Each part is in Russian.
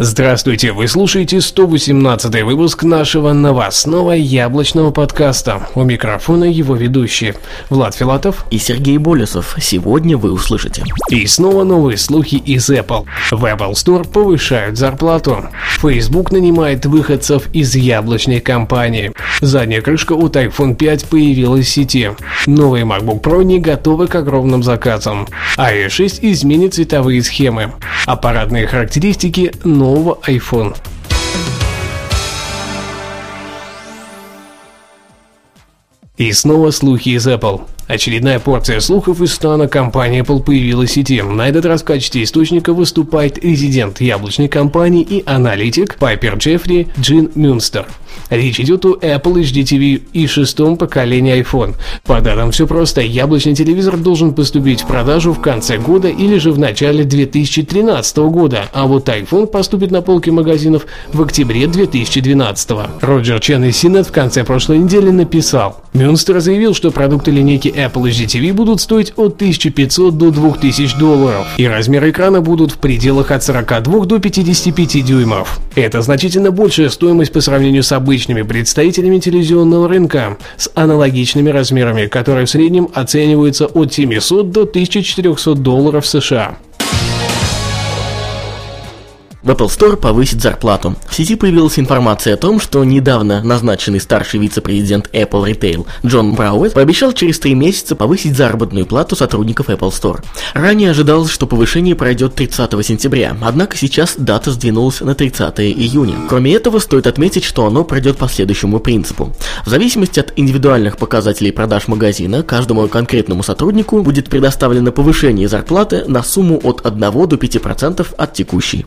Здравствуйте, вы слушаете 118 выпуск нашего новостного яблочного подкаста. У микрофона его ведущие Влад Филатов и Сергей Болесов. Сегодня вы услышите. И снова новые слухи из Apple. В Apple Store повышают зарплату. Facebook нанимает выходцев из яблочной компании. Задняя крышка от iPhone 5 появилась в сети. Новые MacBook Pro не готовы к огромным заказам. iOS 6 изменит цветовые схемы. Аппаратные характеристики нового iPhone. И снова слухи из Apple. Очередная порция слухов из стана компании Apple появилась в сети. На этот раз в качестве источника выступает резидент яблочной компании и аналитик Пайпер Джеффри Джин Мюнстер. Речь идет о Apple HDTV и шестом поколении iPhone. По данным все просто, яблочный телевизор должен поступить в продажу в конце года или же в начале 2013 года, а вот iPhone поступит на полки магазинов в октябре 2012. Роджер Чен из CNET в конце прошлой недели написал. Мюнстер заявил, что продукты линейки Apple HDTV будут стоить от 1500 до 2000 долларов, и размер экрана будут в пределах от 42 до 55 дюймов. Это значительно большая стоимость по сравнению с обычными представителями телевизионного рынка с аналогичными размерами, которые в среднем оцениваются от 700 до 1400 долларов США. В Apple Store повысит зарплату. В сети появилась информация о том, что недавно назначенный старший вице-президент Apple Retail Джон Брауэт пообещал через три месяца повысить заработную плату сотрудников Apple Store. Ранее ожидалось, что повышение пройдет 30 сентября, однако сейчас дата сдвинулась на 30 июня. Кроме этого, стоит отметить, что оно пройдет по следующему принципу. В зависимости от индивидуальных показателей продаж магазина, каждому конкретному сотруднику будет предоставлено повышение зарплаты на сумму от 1 до 5% от текущей.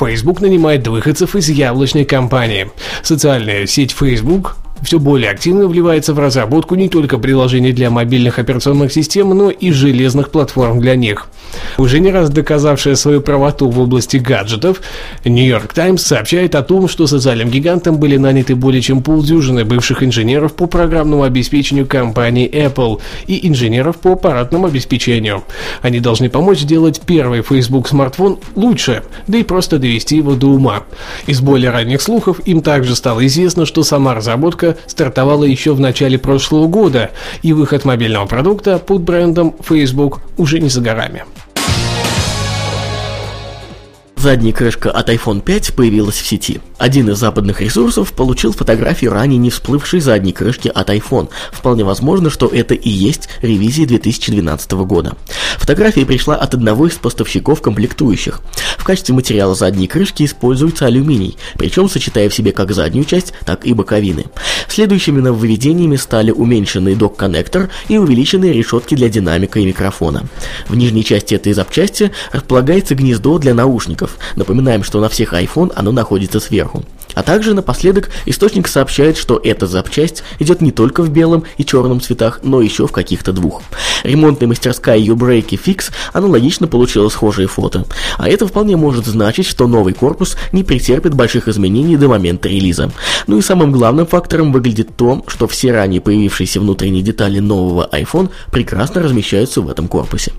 Facebook нанимает выходцев из яблочной компании. Социальная сеть Facebook все более активно вливается в разработку не только приложений для мобильных операционных систем, но и железных платформ для них. Уже не раз доказавшая свою правоту в области гаджетов, New York Times сообщает о том, что социальным гигантам были наняты более чем полдюжины бывших инженеров по программному обеспечению компании Apple и инженеров по аппаратному обеспечению. Они должны помочь сделать первый Facebook смартфон лучше, да и просто довести его до ума. Из более ранних слухов им также стало известно, что сама разработка стартовала еще в начале прошлого года, и выход мобильного продукта под брендом Facebook уже не за горами. Задняя крышка от iPhone 5 появилась в сети. Один из западных ресурсов получил фотографию ранее не всплывшей задней крышки от iPhone. Вполне возможно, что это и есть ревизия 2012 года. Фотография пришла от одного из поставщиков комплектующих. В качестве материала задней крышки используется алюминий, причем сочетая в себе как заднюю часть, так и боковины. Следующими нововведениями стали уменьшенный док-коннектор и увеличенные решетки для динамика и микрофона. В нижней части этой запчасти располагается гнездо для наушников, датчиков. Напоминаем, что на всех iPhone оно находится сверху. А также напоследок источник сообщает, что эта запчасть идет не только в белом и черном цветах, но еще в каких-то двух. Ремонтная мастерская U-Break Fix аналогично получила схожие фото. А это вполне может значить, что новый корпус не претерпит больших изменений до момента релиза. Ну и самым главным фактором выглядит то, что все ранее появившиеся внутренние детали нового iPhone прекрасно размещаются в этом корпусе.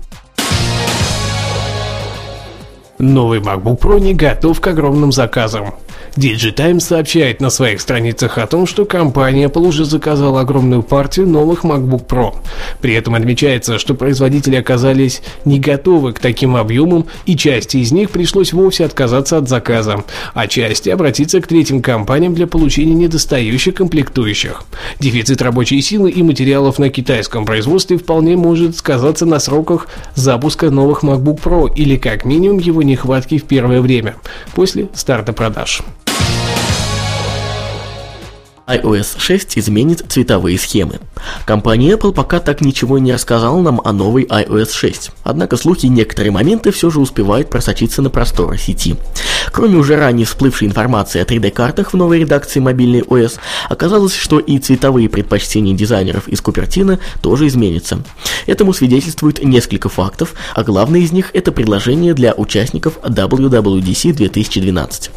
Новый MacBook Pro не готов к огромным заказам. DigiTimes сообщает на своих страницах о том, что компания Apple уже заказала огромную партию новых MacBook Pro. При этом отмечается, что производители оказались не готовы к таким объемам, и части из них пришлось вовсе отказаться от заказа, а части обратиться к третьим компаниям для получения недостающих комплектующих. Дефицит рабочей силы и материалов на китайском производстве вполне может сказаться на сроках запуска новых MacBook Pro или как минимум его нехватки в первое время, после старта продаж. iOS 6 изменит цветовые схемы. Компания Apple пока так ничего не рассказала нам о новой iOS 6. Однако слухи и некоторые моменты все же успевают просочиться на просторы сети. Кроме уже ранее всплывшей информации о 3D-картах в новой редакции мобильной OS, оказалось, что и цветовые предпочтения дизайнеров из Купертино тоже изменятся. Этому свидетельствует несколько фактов, а главное из них это предложение для участников WWDC 2012.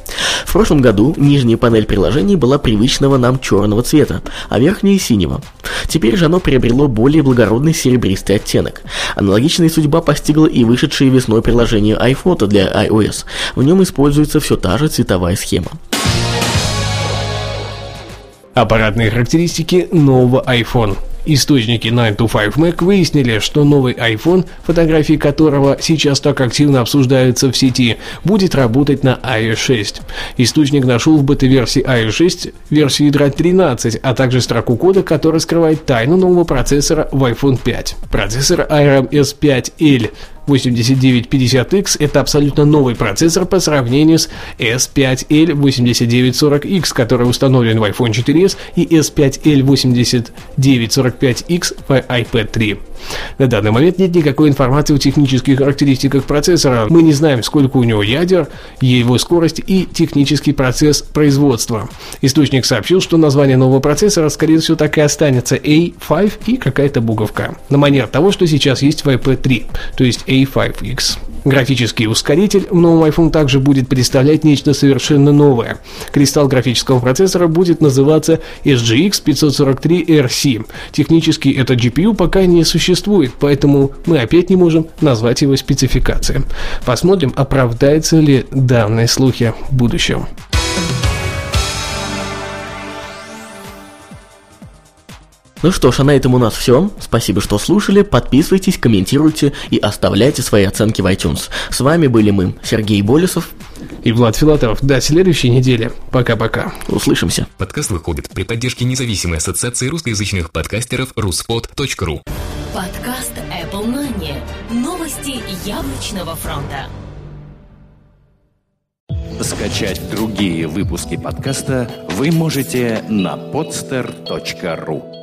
В прошлом году нижняя панель приложений была привычного нам черного цвета, а верхняя синего. Теперь же оно приобрело более благородный серебристый оттенок. Аналогичная судьба постигла и вышедшее весной приложение iPhoto для iOS. В нем используется все та же цветовая схема. Аппаратные характеристики нового iPhone. Источники 9to5Mac выяснили, что новый iPhone, фотографии которого сейчас так активно обсуждаются в сети, будет работать на iOS 6. Источник нашел в бета-версии iOS 6 версию ядра 13, а также строку кода, которая скрывает тайну нового процессора в iPhone 5. Процессор ARM S5L 8950X это абсолютно новый процессор по сравнению с S5L 8940X, который установлен в iPhone 4s и S5L 8945X в iPad 3. На данный момент нет никакой информации о технических характеристиках процессора. Мы не знаем, сколько у него ядер, его скорость и технический процесс производства. Источник сообщил, что название нового процессора, скорее всего, так и останется A5 и какая-то буковка. На манер того, что сейчас есть в iPad 3, то есть A5X. Графический ускоритель в новом iPhone также будет представлять нечто совершенно новое. Кристалл графического процессора будет называться SGX 543RC. Технически этот GPU пока не существует, поэтому мы опять не можем назвать его спецификацией. Посмотрим, оправдаются ли данные слухи в будущем. Ну что ж, а на этом у нас все. Спасибо, что слушали. Подписывайтесь, комментируйте и оставляйте свои оценки в iTunes. С вами были мы, Сергей Болесов и Влад Филатов. До следующей недели. Пока-пока. Услышимся. Подкаст выходит при поддержке независимой ассоциации русскоязычных подкастеров ruspod.ru Подкаст Apple Money. Новости яблочного фронта. Скачать другие выпуски подкаста вы можете на podster.ru